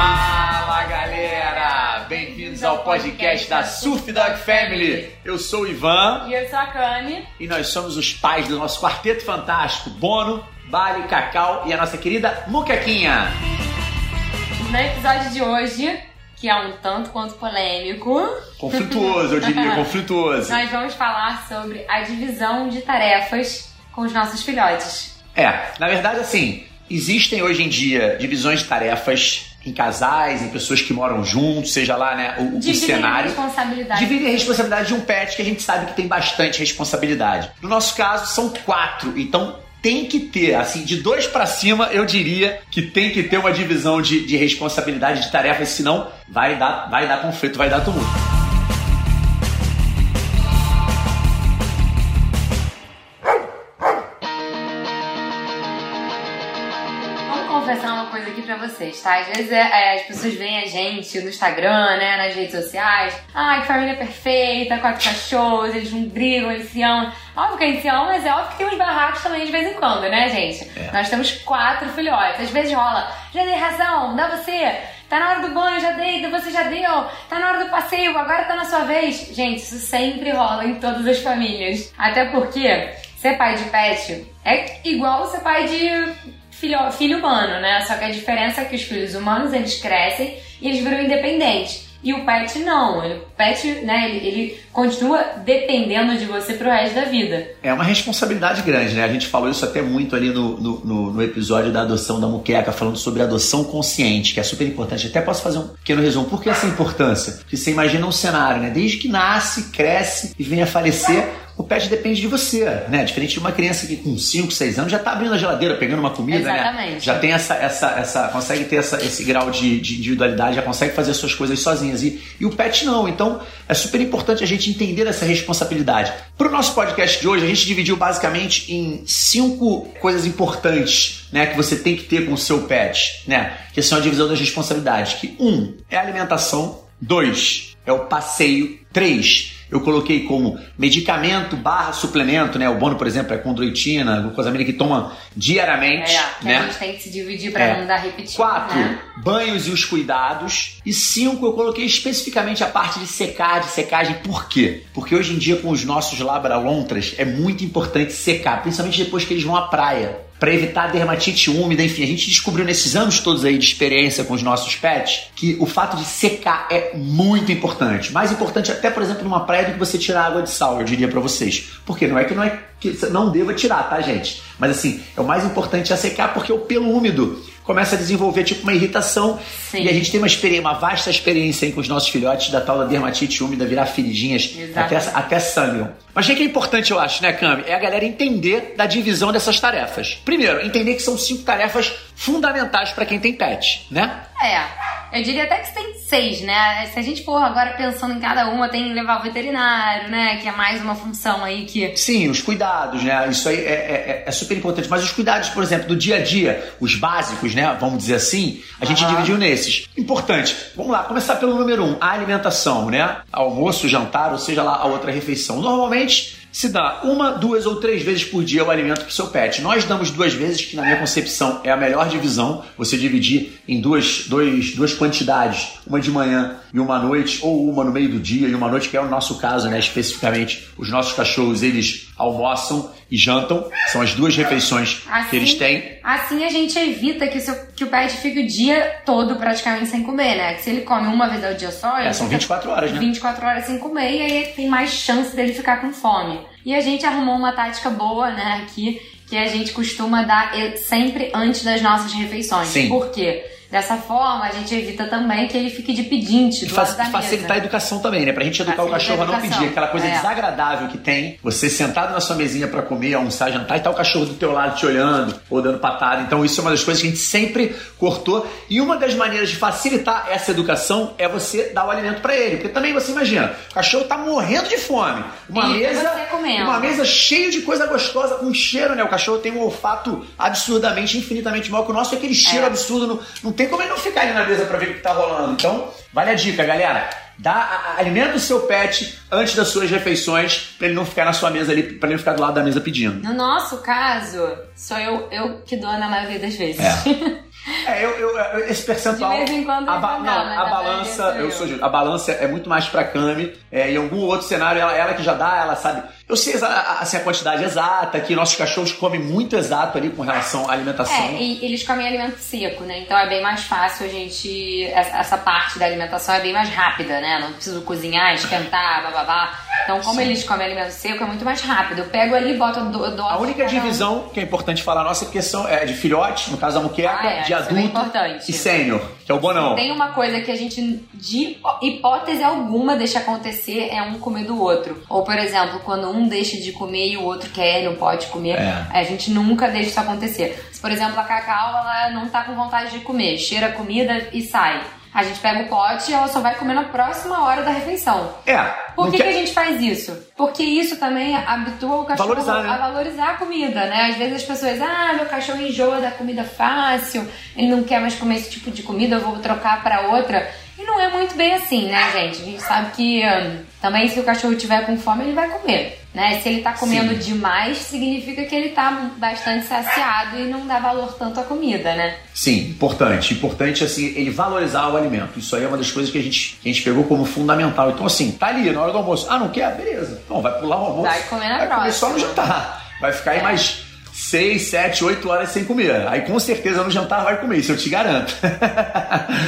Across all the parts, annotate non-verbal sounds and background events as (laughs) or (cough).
Fala galera! Bem-vindos ao podcast da Surf Dog Family. Eu sou o Ivan E eu sou a Kami. e nós somos os pais do nosso quarteto fantástico Bono, Bali, Cacau e a nossa querida Muquequinha. No episódio de hoje, que é um tanto quanto polêmico, Conflituoso, eu diria, (laughs) conflituoso. nós vamos falar sobre a divisão de tarefas com os nossos filhotes. É, na verdade, assim, existem hoje em dia divisões de tarefas em casais, em pessoas que moram juntos, seja lá né, o, o Dividir a cenário. responsabilidade. Dividem a responsabilidade de um pet que a gente sabe que tem bastante responsabilidade. No nosso caso, são quatro, então tem que ter, assim, de dois pra cima, eu diria que tem que ter uma divisão de, de responsabilidade de tarefas, senão vai dar, vai dar conflito, vai dar tumulto. Tá? Às vezes é, é, as pessoas veem a gente no Instagram, né, nas redes sociais. Ai, que família perfeita, quatro cachorros, eles não brigam, eles se amam. Óbvio que a gente se ama, mas é óbvio que tem uns barracos também de vez em quando, né, gente? É. Nós temos quatro filhotes. Às vezes rola, já dei razão, dá você. Tá na hora do banho, já dei, você já deu. Tá na hora do passeio, agora tá na sua vez. Gente, isso sempre rola em todas as famílias. Até porque ser pai de pet é igual ser pai de filho, filho humano, né? Só que a diferença é que os filhos humanos, eles crescem e eles viram independentes. E o pet não. O pet, né, ele, ele continua dependendo de você pro resto da vida. É uma responsabilidade grande, né? A gente falou isso até muito ali no, no- no episódio da adoção da muqueca, falando sobre adoção consciente, que é super importante. Até posso fazer um pequeno resumo. Por que essa importância? Porque você imagina um cenário, né? Desde que nasce, cresce e vem a falecer, o pet depende de você, né? Diferente de uma criança que com 5, 6 anos já tá abrindo a geladeira, pegando uma comida, né? Exatamente. Já tem essa, essa, essa consegue ter essa, esse grau de, de individualidade, já consegue fazer as suas coisas sozinhas. E, e o pet não. Então é super importante a gente entender essa responsabilidade. Para o nosso podcast de hoje, a gente dividiu basicamente em cinco coisas importantes né, que você tem que ter com o seu pet, né? Que são a divisão das responsabilidades. Que um é a alimentação, dois é o passeio, três eu coloquei como medicamento barra suplemento, né? O Bono, por exemplo, é condroitina, glucosamina que toma diariamente, É, que né? a gente tem que se dividir pra É. não dar repetido. Quatro, né? banhos e os cuidados. E cinco, eu coloquei especificamente a parte de secar, de secagem. Por quê? Porque hoje em dia, com os nossos labralontras, é muito importante secar, principalmente depois que eles vão à praia. Pra evitar dermatite úmida, enfim, a gente descobriu nesses anos todos aí de experiência com os nossos pets que o fato de secar é muito importante. Mais importante até, por exemplo, numa praia do que você tirar água de sal, eu diria pra vocês. Porque não é que não é que não deva tirar, tá, gente? Mas assim, é o mais importante é secar porque o pelo úmido começa a desenvolver tipo uma irritação Sim. e a gente tem uma, uma vasta experiência aí com os nossos filhotes da tal da dermatite úmida virar feridinhas até, até sangram. Mas o que é importante, eu acho, né, Cami? É a galera entender da divisão dessas tarefas. Primeiro, entender que são cinco tarefas fundamentais para quem tem pet, né? É, eu diria até que tem seis, né? Se a gente for agora pensando em cada uma, tem levar o veterinário, né? Que é mais uma função aí que. Sim, os cuidados, né? Isso aí é, é- é super importante. Mas os cuidados, por exemplo, do dia a dia, os básicos, né? Vamos dizer assim, a gente Aham. dividiu nesses. Importante. Vamos lá, começar pelo número um, a alimentação, né? Almoço, jantar, ou seja lá, a outra refeição. Normalmente se dá uma, duas ou três vezes por dia o alimento para o seu pet. Nós damos duas vezes, que na minha concepção é a melhor divisão. Você dividir em duas, dois, duas quantidades, uma de manhã e uma à noite, ou uma no meio do dia e uma à noite, que é o nosso caso, né? Especificamente, os nossos cachorros eles almoçam e jantam. São as duas refeições que eles têm. Assim a gente evita que, o seu- que o pet fique o dia todo praticamente sem comer, né? Que se ele come uma vez ao dia só, É, são fica 24 horas, né? 24 horas sem comer e aí tem mais chance dele ficar com fome. E a gente arrumou uma tática boa, né, aqui, que a gente costuma dar sempre antes das nossas refeições. Sim. Por quê? Dessa forma, a gente evita também que ele fique de pedinte do facilitar a educação também, né? Pra gente educar o cachorro a a não pedir aquela coisa É. desagradável que tem. Você sentado na sua mesinha pra comer, almoçar, jantar e tá o cachorro do teu lado te olhando ou dando patada. Então isso é uma das coisas que a gente sempre cortou. E uma das maneiras de facilitar essa educação é você dar o alimento pra ele. Porque também você imagina, o cachorro tá morrendo de fome. Uma E mesa, uma mesa cheia de coisa gostosa, com cheiro, né? O cachorro tem um olfato absurdamente, infinitamente maior que o nosso, aquele cheiro É. absurdo. Não, não tem como ele não ficar ali na mesa pra ver o que tá rolando. Então, vale a dica, galera. Dá, alimenta o seu pet antes das suas refeições pra ele não ficar na sua mesa ali, pra ele não ficar do lado da mesa pedindo. No nosso caso, sou eu, eu que dou na maioria das vezes. É. (laughs) É, eu, eu- esse percentual. De vez em quando a, ba- não, mas a balança, eu sou a balança é muito mais pra Cami. É, em algum outro cenário, ela, ela que já dá, ela sabe. Eu sei assim, a quantidade exata, que nossos cachorros comem muito exato ali com relação à alimentação. É, e eles comem alimento seco, né? Então é bem mais fácil a gente. Essa parte da alimentação é bem mais rápida, né? Não preciso cozinhar, esquentar, bababá. Então, como eles comem alimento seco, é muito mais rápido. Eu pego ali e boto do, A única divisão que é importante falar nossa é porque são é de filhote, no caso da muqueca, Ah, é, de é adulto importante. e sênior, que é o bonão. Tem uma coisa que a gente, de hipótese alguma, deixa acontecer, é um comer do outro. Ou, por exemplo, quando um deixa de comer e o outro quer não pode comer, É. a gente nunca deixa isso acontecer. Se, por exemplo, a Cacau, ela não tá com vontade de comer, cheira a comida e sai. A gente pega o pote e ela só vai comer na próxima hora da refeição. É. Por que, quer- que a gente faz isso? Porque isso também habitua o cachorro Valorizar, né? a valorizar a comida, né? Às vezes as pessoas, ah, meu cachorro enjoa da comida fácil, ele não quer mais comer esse tipo de comida, eu vou trocar para outra. E não é muito bem assim, né, gente? A gente sabe que hum, também se o cachorro tiver com fome, ele vai comer, né? Se ele tá comendo Sim. demais, significa que ele tá bastante saciado e não dá valor tanto à comida, né? Sim, importante. Importante, assim, ele valorizar o alimento. Isso aí é uma das coisas que a gente, que a gente pegou como fundamental. Então, assim, tá ali na hora do almoço. Ah, não quer? Beleza. Então, vai pular o almoço. Vai comer na Vai comer só no próxima. jantar. Vai ficar aí É. mais 6, 7, 8 horas sem comer. Aí, com certeza, no jantar vai comer. Isso eu te garanto. (laughs)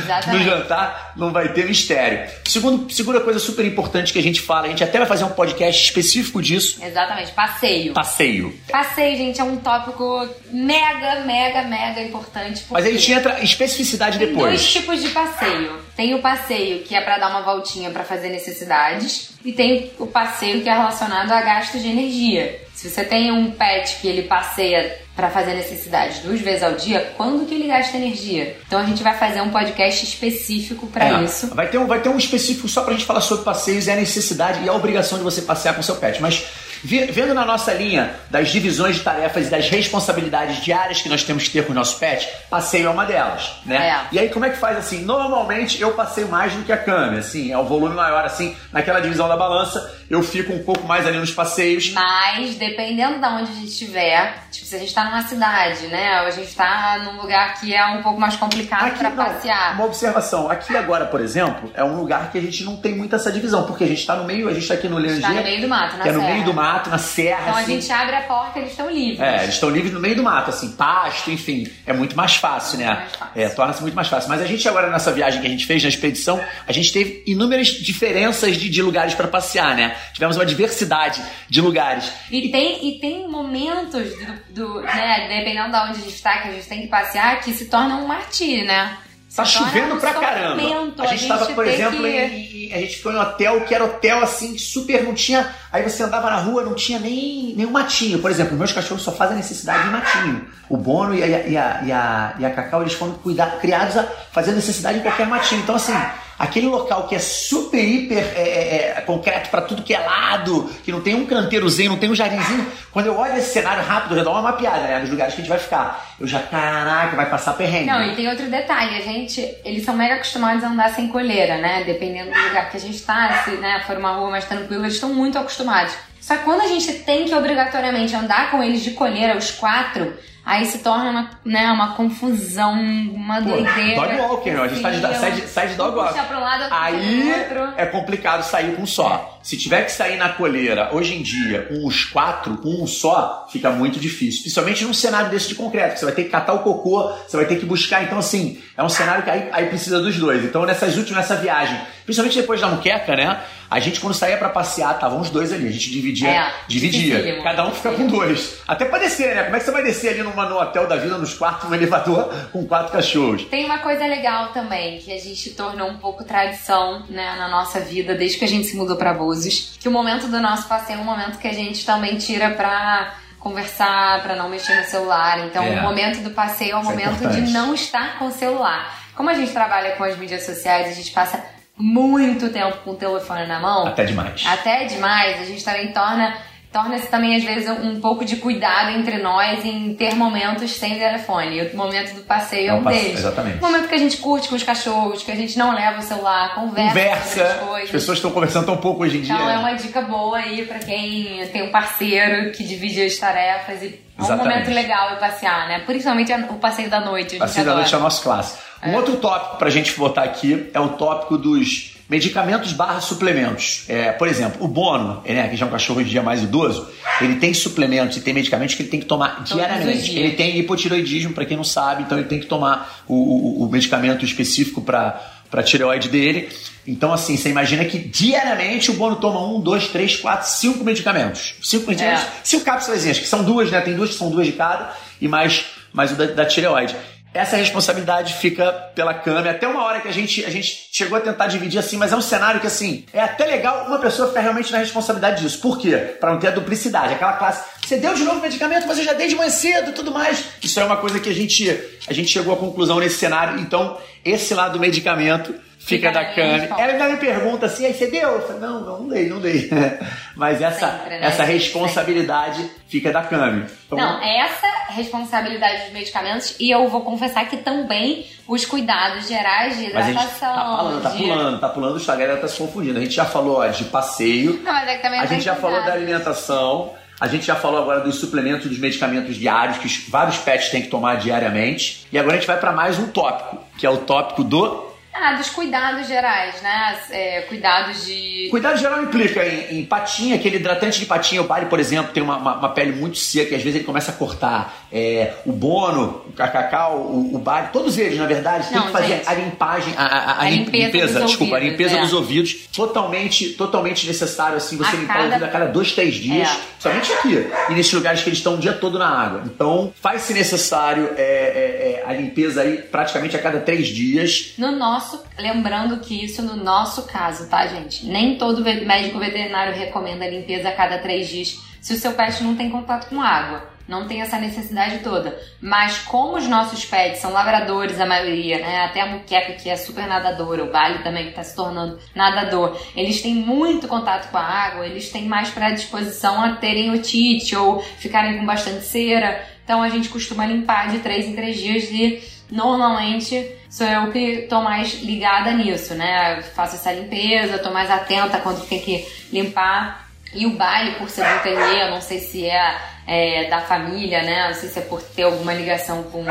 Exatamente. no jantar não vai ter mistério. Segundo, segunda coisa super importante que a gente fala, a gente até vai fazer um podcast específico disso. Exatamente, passeio. Passeio. Passeio, gente, é um tópico mega, mega, mega importante. Mas a gente entra em especificidade Tem depois. dois tipos de passeio. Tem o passeio que é pra dar uma voltinha pra fazer necessidades e tem o passeio que é relacionado a gasto de energia. Se você tem um pet que ele passeia pra fazer necessidades duas vezes ao dia, quando que ele gasta energia? Então a gente vai fazer um podcast específico pra É. isso. Vai ter, um, vai ter um específico só pra gente falar sobre passeios e a necessidade e a obrigação de você passear com seu pet. Mas vendo na nossa linha das divisões de tarefas e das responsabilidades diárias que nós temos que ter com o nosso pet, passeio é uma delas, né? É. E aí como é que faz assim? Normalmente eu passeio mais do que a Cami, assim, é o volume maior, assim, naquela divisão da balança, eu fico um pouco mais ali nos passeios. Mas dependendo de onde a gente estiver, tipo, se a gente tá numa cidade, né? Ou a gente tá num lugar que é um pouco mais complicado não, passear. Uma observação. Aqui agora, por exemplo, é um lugar que a gente não tem muito essa divisão, porque a gente tá no meio, a gente tá aqui no Leandro. Tá no meio do mato, na que é no serra. meio do mato, na serra. Então a assim. gente abre a porta, eles estão livres. É, eles estão livres no meio do mato, assim, pasto, enfim. É muito mais fácil, né? mais fácil. É, torna-se muito mais fácil. Mas a gente agora, nessa viagem que a gente fez, na expedição, a gente teve inúmeras diferenças de, de lugares para passear, né? Tivemos uma diversidade de lugares. E tem, e tem momentos do, do, né, dependendo de onde a gente tá, que a gente tem que passear, que se torna um martírio, né? Se Tá torna chovendo um pra caramba. A gente tava, por exemplo, que- em, em- a gente ficou em um hotel que era hotel assim, super, não tinha. Aí você andava na rua, não tinha nem, nem um matinho. Por exemplo, meus cachorros só fazem necessidade de matinho. O Bono e a, e a, e a, e a Cacau, eles foram cuidar, criados a fazer necessidade em qualquer matinho. Então, assim, aquele local que é super, hiper é, é, é, concreto pra tudo que é lado, que não tem um canteirozinho, não tem um jardinzinho. Quando eu olho esse cenário rápido, eu dou uma mapeada, né? Dos lugares que a gente vai ficar. Eu já, caraca, vai passar perrengue. Não, e tem outro detalhe, a gente, eles são mega acostumados a andar sem coleira, né? Dependendo do lugar que a gente tá, se né, for uma rua mais tranquila, eles estão muito acostumados. Só que quando a gente tem que obrigatoriamente andar com eles de coleira, os quatro, aí se torna uma, né, uma confusão, uma Pô, doideira. dog walking, meu. A gente tá de, sai, de, sai de dog walking. Lado, Aí é complicado sair com um só. Se tiver que sair na coleira, hoje em dia, com os quatro, com um só, fica muito difícil. Principalmente num cenário desse de concreto, que você vai ter que catar o cocô, você vai ter que buscar. Então, assim, é um cenário que aí, aí precisa dos dois. Então, nessas últimas, nessa viagem, principalmente depois da muqueca, né? A gente, quando saía pra passear, estavam os dois ali. A gente dividia. É, dividia. dificílimo, Cada um fica com dois. Até pra descer, né? Como é que você vai descer ali numa, no hotel da vida, nos quartos, no elevador, com quatro cachorros? Tem uma coisa legal também, que a gente tornou um pouco tradição né, na nossa vida, desde que a gente se mudou pra Búzios, que o momento do nosso passeio é um momento que a gente também tira pra conversar, pra não mexer no celular. Então, É. o momento do passeio é o Isso é momento importante. de não estar com o celular. Como a gente trabalha com as mídias sociais, a gente passa muito tempo com o telefone na mão. Até demais. Até demais, a gente também torna torna-se também, às vezes, um pouco de cuidado entre nós em ter momentos sem telefone. E o momento do passeio é, um passe... deles. Exatamente. O momento que a gente curte com os cachorros, que a gente não leva o celular, conversa. Conversa. As, pessoas estão conversando tão pouco hoje em dia. Então é uma dica boa aí para quem tem um parceiro que divide as tarefas e é um momento legal de passear, né? Principalmente o passeio da noite. O passeio da noite é o nosso clássico. Um é. outro tópico pra gente botar aqui é o tópico dos medicamentos barra suplementos. É, por exemplo, o Bono, né, que já é um cachorro de dia mais idoso, ele tem suplementos e tem medicamentos que ele tem que tomar Todos diariamente. Ele tem hipotiroidismo, para quem não sabe, então ele tem que tomar o, o, o medicamento específico para para tireoide dele. Então, assim, você imagina que diariamente o Bono toma um, dois, três, quatro, cinco medicamentos. Cinco medicamentos, é. cinco cápsulas, que são duas, né? Tem duas que são duas de cada, e mais, mais o da, da tireoide essa responsabilidade fica pela câmera. Até uma hora que a gente, a gente chegou a tentar dividir assim, mas é um cenário que, assim, é até legal uma pessoa ficar realmente na responsabilidade disso. Por quê? Para não ter a duplicidade. Aquela classe, você deu de novo medicamento, mas eu já dei de manhã cedo tudo mais. Isso é uma coisa que a gente, a gente chegou à conclusão nesse cenário. Então, esse lado do medicamento fica da Cami. Ela ainda me pergunta assim, aí você deu? Eu falei, não, não, dei, não dei. (laughs) Mas essa, Sempre, né? essa responsabilidade Sempre. fica da Cami. Então, não, essa responsabilidade dos medicamentos e eu vou confessar que também os cuidados gerais de hidratação. tá, falando, tá pulando, tá pulando o Instagram, ela tá se confundindo. A gente já falou ó, de passeio. Não, mas é que também a gente já falou da alimentação. A gente já falou agora dos suplementos dos medicamentos diários que vários pets têm que tomar diariamente. E agora a gente vai para mais um tópico, que é o tópico do ah, dos cuidados gerais, né? É, cuidados de. Cuidado geral implica em, em, patinha, aquele hidratante de patinha. O Bari, por exemplo, tem uma, uma, uma, pele muito seca e às vezes ele começa a cortar. É, o Bono, o Cacacau, o, o Bari, todos eles, na verdade, tem que fazer gente, a limpagem, a, a, a, a limpeza, limpeza desculpa, ouvidos, a limpeza é. dos ouvidos. Totalmente, totalmente necessário, assim, você limpar cada... o ouvido a cada dois, três dias. É. Somente aqui. E nesses lugares que eles estão o dia todo na água. Então, faz-se necessário é, é, a limpeza aí praticamente a cada três dias. No nosso nosso, lembrando que isso no nosso caso, tá, gente? Nem todo médico veterinário recomenda limpeza a cada três dias se o seu pet não tem contato com água. Não tem essa necessidade toda. Mas como os nossos pets são lavradores, a maioria, né? Até a muqueca que é super nadadora, o Bali também que está se tornando nadador. Eles têm muito contato com a água, eles têm mais predisposição a terem otite ou ficarem com bastante cera. Então a gente costuma limpar de três em três dias e normalmente sou eu que tô mais ligada nisso, né? Faço essa limpeza, tô mais atenta quando tem que limpar. E o baile, por ser TNE, eu não sei se é, é, da família, né? Não sei se é por ter alguma ligação com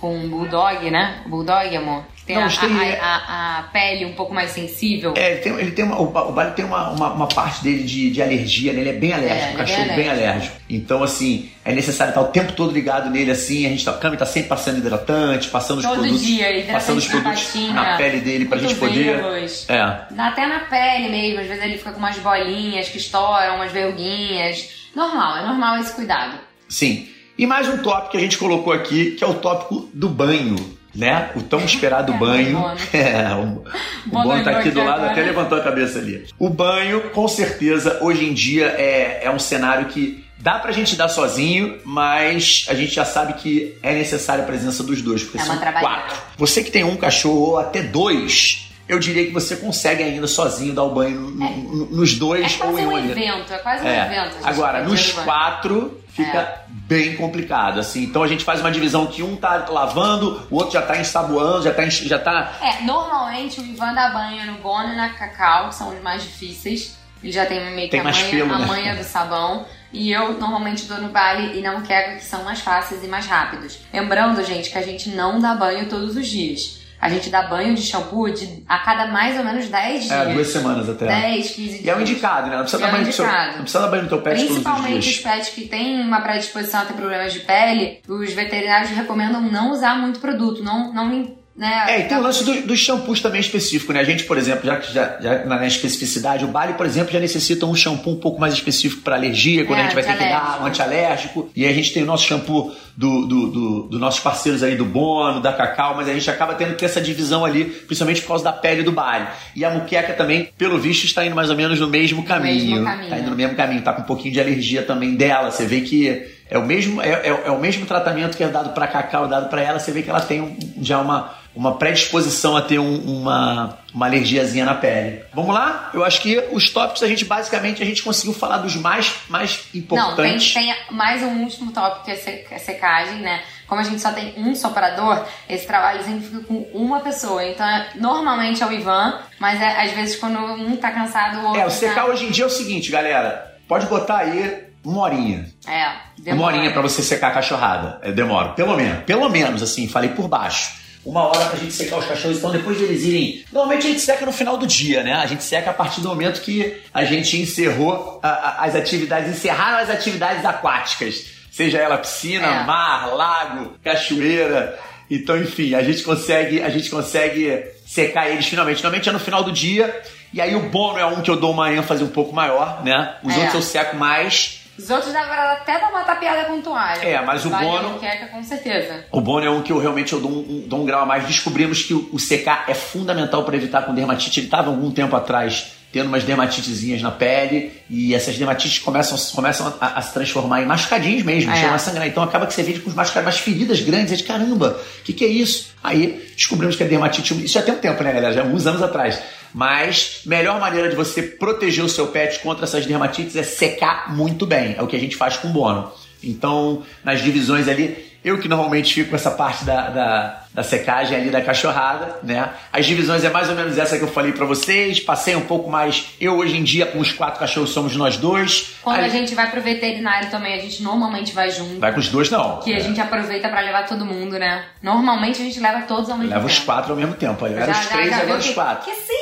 com bulldog, né? Bulldog, amor? Tem, não, a, tem... A, a, a, pele um pouco mais sensível. É, ele tem, ele tem uma, o, o tem uma, uma, uma, parte dele de, de alergia, né? Ele é bem alérgico, é, um cachorro bem alérgico. bem alérgico. Então, assim, é necessário estar o tempo todo ligado nele, assim. A gente tá, a Cami tá sempre passando hidratante, passando os Todo produtos. Dia, passando os produtos patinha, na pele dele pra gente poder. É. Até na pele mesmo, às vezes ele fica com umas bolinhas que estouram, umas verruguinhas. Normal, é normal esse cuidado. Sim. E mais um tópico que a gente colocou aqui, que é o tópico do banho né? O tão esperado é, banho. (laughs) É, o, o Bono tá aqui do lado, agora. até levantou a cabeça ali. O banho, com certeza, hoje em dia é, é um cenário que dá pra gente dar sozinho, mas a gente já sabe que é necessária a presença dos dois, porque é são quatro. Você que tem um cachorro ou até dois, eu diria que você consegue ainda sozinho dar o banho é. nos dois é ou em um evento, é quase um é. evento. Agora, nos quatro fica é. bem complicado, assim. Então a gente faz uma divisão que um tá lavando, o outro já tá ensaboando, já tá... Já tá... É, normalmente o Ivan dá banho no Bono e na Cacau, que são os mais difíceis. Ele já tem meio que tem a, manha, pelo, a né? manha do sabão. E eu normalmente dou no baile e não quero que são mais fáceis e mais rápidos. Lembrando, gente, que a gente não dá banho todos os dias. A gente dá banho de shampoo de, a cada mais ou menos 10 dias. É, duas semanas até. 10, 15 dias. E é um indicado, né? Não precisa, dar, é banho seu, não precisa dar banho no teu pet Principalmente os, os pets que têm uma predisposição a ter problemas de pele, os veterinários recomendam não usar muito produto, não, não né? É, e tem o lance dos do shampoos também específico, né? A gente, por exemplo, já que já, já, na especificidade, o Bali, por exemplo, já necessita um shampoo um pouco mais específico para alergia, quando é, a gente vai ter que dar um antialérgico. E a gente tem o nosso shampoo do, do, do, do, nossos parceiros aí do Bono, da Cacau, mas a gente acaba tendo que ter essa divisão ali, principalmente por causa da pele do Bali. E a muqueca também, pelo visto, está indo mais ou menos no mesmo caminho. No mesmo caminho. Tá indo no mesmo caminho, tá com um pouquinho de alergia também dela. Você vê que é o mesmo, é, é, é o mesmo tratamento que é dado para Cacau, dado para ela, você vê que ela tem um, já uma, uma predisposição a ter um, uma, uma alergiazinha na pele. Vamos lá? Eu acho que os tópicos a gente basicamente a gente conseguiu falar dos mais, mais importantes. Não, tem, tem mais um último tópico que é secagem, né? Como a gente só tem um soprador, esse trabalho sempre fica com uma pessoa. Então, é, normalmente é o Ivan, mas é, às vezes quando um tá cansado, o outro. É, o secar tá... hoje em dia é o seguinte, galera. Pode botar aí uma horinha. É, demora. Uma horinha para você secar a cachorrada. É, demora. Pelo menos. Pelo menos, assim, falei por baixo uma hora pra gente secar os cachorros. Então, depois de eles irem. Normalmente a gente seca no final do dia, né? A gente seca a partir do momento que a gente encerrou a, a, as atividades, encerraram as atividades aquáticas. Seja ela piscina, é. mar, lago, cachoeira. Então, enfim, a gente consegue, a gente consegue secar eles finalmente. Finalmente é no final do dia. E aí o bono é um que eu dou uma ênfase um pouco maior, né? Os é. outros eu seco mais. Os outros dá pra até dar uma tapeada com toalha. É, mas o vale Bono. Queca, com certeza. O Bono é um que eu realmente eu dou um, dou um grau a mais. Descobrimos que o, o secar é fundamental para evitar com dermatite. Ele estava algum tempo atrás tendo umas dermatitezinhas na pele e essas dermatites começam, começam a, a se transformar em machucadinhos mesmo, é. chegam a sangrar. Então acaba que você vê com os machucados, umas feridas grandes. É de caramba, o que, que é isso? Aí descobrimos que a dermatite. Isso já tem um tempo, né, galera? Já uns anos atrás. Mas melhor maneira de você proteger o seu pet contra essas dermatites é secar muito bem. É o que a gente faz com o bono. Então, nas divisões ali, eu que normalmente fico com essa parte da, da, da, secagem ali da cachorrada, né? As divisões é mais ou menos essa que eu falei para vocês. Passei um pouco mais. Eu hoje em dia, com os quatro cachorros, somos nós dois. Quando Aí... a gente vai pro veterinário também, a gente normalmente vai junto. Vai com os dois, não. Que é. a gente aproveita para levar todo mundo, né? Normalmente a gente leva todos ao mesmo leva tempo. Leva os quatro ao mesmo tempo. Era os três, agora os quatro. Que tem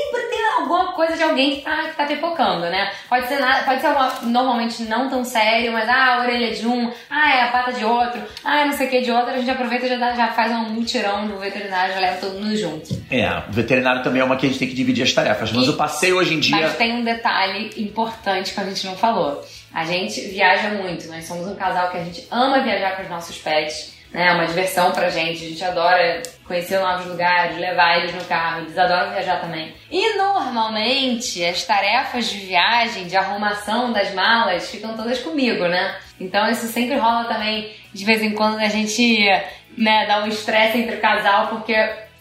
alguma coisa de alguém que tá, que tá pipocando, né? Pode ser, nada, pode ser uma, normalmente não tão sério, mas ah, a orelha de um, ah, é a pata de outro, ah, não sei o que de outro, a gente aproveita e já, dá, já faz um mutirão no veterinário, já leva todo mundo junto. É, o veterinário também é uma que a gente tem que dividir as tarefas, mas e, o passeio hoje em dia. Mas tem um detalhe importante que a gente não falou. A gente viaja muito, nós somos um casal que a gente ama viajar com os nossos pets né? É uma diversão pra gente. A gente adora conhecer novos lugares, levar eles no carro. Eles adoram viajar também. E normalmente as tarefas de viagem, de arrumação das malas, ficam todas comigo, né? Então isso sempre rola também de vez em quando a gente né, dá um estresse entre o casal, porque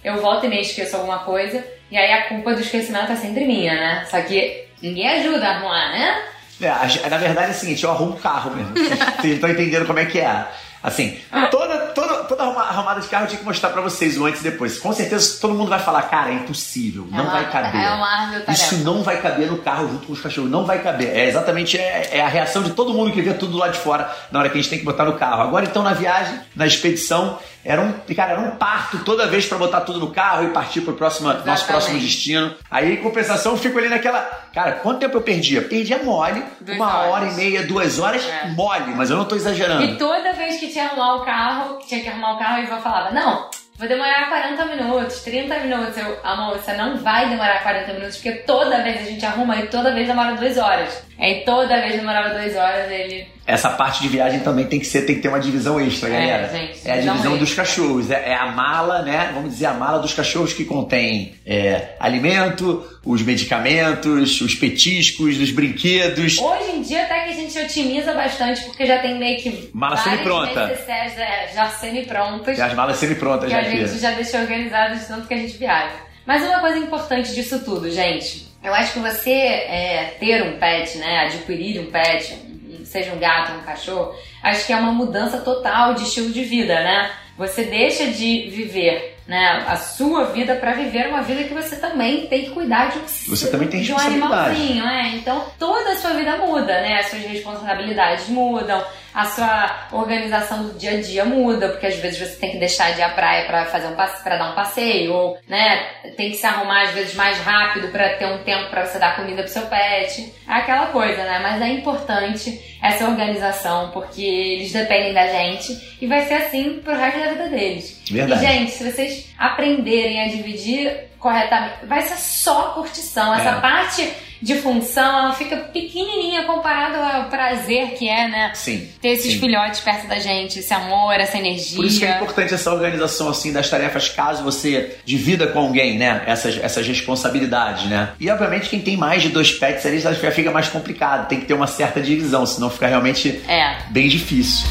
eu volto e nem esqueço alguma coisa. E aí a culpa do esquecimento é sempre minha, né? Só que ninguém ajuda a arrumar, né? É, na verdade é o seguinte, eu arrumo o carro mesmo. (laughs) Vocês estão entendendo como é que é. Assim, toda, toda, toda arrumada de carro eu tinha que mostrar pra vocês o antes e depois. Com certeza todo mundo vai falar, cara, é impossível, é não uma, vai caber. É uma Isso não vai caber no carro junto com os cachorros, não vai caber. É exatamente é, é, a reação de todo mundo que vê tudo lá de fora na hora que a gente tem que botar no carro. Agora então na viagem, na expedição, era um, cara, era um parto toda vez para botar tudo no carro e partir pro próximo, nosso próximo destino. Aí, em compensação, eu fico ali naquela. Cara, quanto tempo eu perdia? Perdia mole, duas uma horas. hora e meia, duas horas, é. mole, mas eu não tô exagerando. E toda vez que tinha que arrumar o carro, tinha que arrumar o carro, o Ivan falava: Não, Vou demorar 40 minutos, 30 minutos. Eu, amor, você não vai demorar 40 minutos, porque toda vez a gente arruma e toda vez demora duas horas. Aí toda vez demorava duas horas, ele essa parte de viagem também tem que ser, tem que ter uma divisão extra, é, galera. Gente, é a divisão dos cachorros. É, é, a mala, né? Vamos dizer, a mala dos cachorros que contém é, alimento, os medicamentos, os petiscos, os brinquedos. Hoje em dia até que a gente otimiza bastante, porque já tem meio que. Mala semi-pronta. É, já semi-prontas. as malas semi-prontas já aqui. a gente já deixou organizado de tanto que a gente viaja. Mas uma coisa importante disso tudo, gente. Eu acho que você é, ter um pet, né? Adquirir um pet, seja um gato, um cachorro, acho que é uma mudança total de estilo de vida, né? Você deixa de viver né, a sua vida para viver uma vida que você também tem que cuidar de um, você também tem de um animalzinho, né? Então toda a sua vida muda, né? As suas responsabilidades mudam, a sua organização do dia a dia muda, porque às vezes você tem que deixar de ir à praia para fazer um para dar um passeio, ou né, tem que se arrumar às vezes mais rápido para ter um tempo para você dar comida pro seu pet. É aquela coisa, né? Mas é importante essa organização, porque eles dependem da gente e vai ser assim pro resto da vida deles. Verdade. E gente, se vocês aprenderem a dividir corretamente, vai ser só curtição. Essa é. parte de função, ela fica pequenininha comparado ao prazer que é, né? Sim. Ter esses sim. filhotes perto da gente, esse amor, essa energia. Por isso que é importante essa organização, assim, das tarefas, caso você divida com alguém, né? Essas, essas responsabilidades, né? E, obviamente, quem tem mais de dois pets ali já fica mais complicado. Tem que ter uma certa divisão, senão fica realmente é. bem difícil.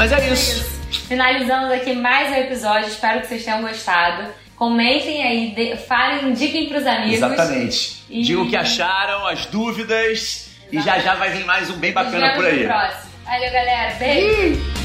Mas é isso. Finalizamos aqui mais um episódio. Espero que vocês tenham gostado. Comentem aí, de, falem, indiquem pros amigos. Exatamente. E- Digam o que acharam, as dúvidas. E já já vai vir mais um bem bacana por aí. no próximo. Valeu, galera. Beijo.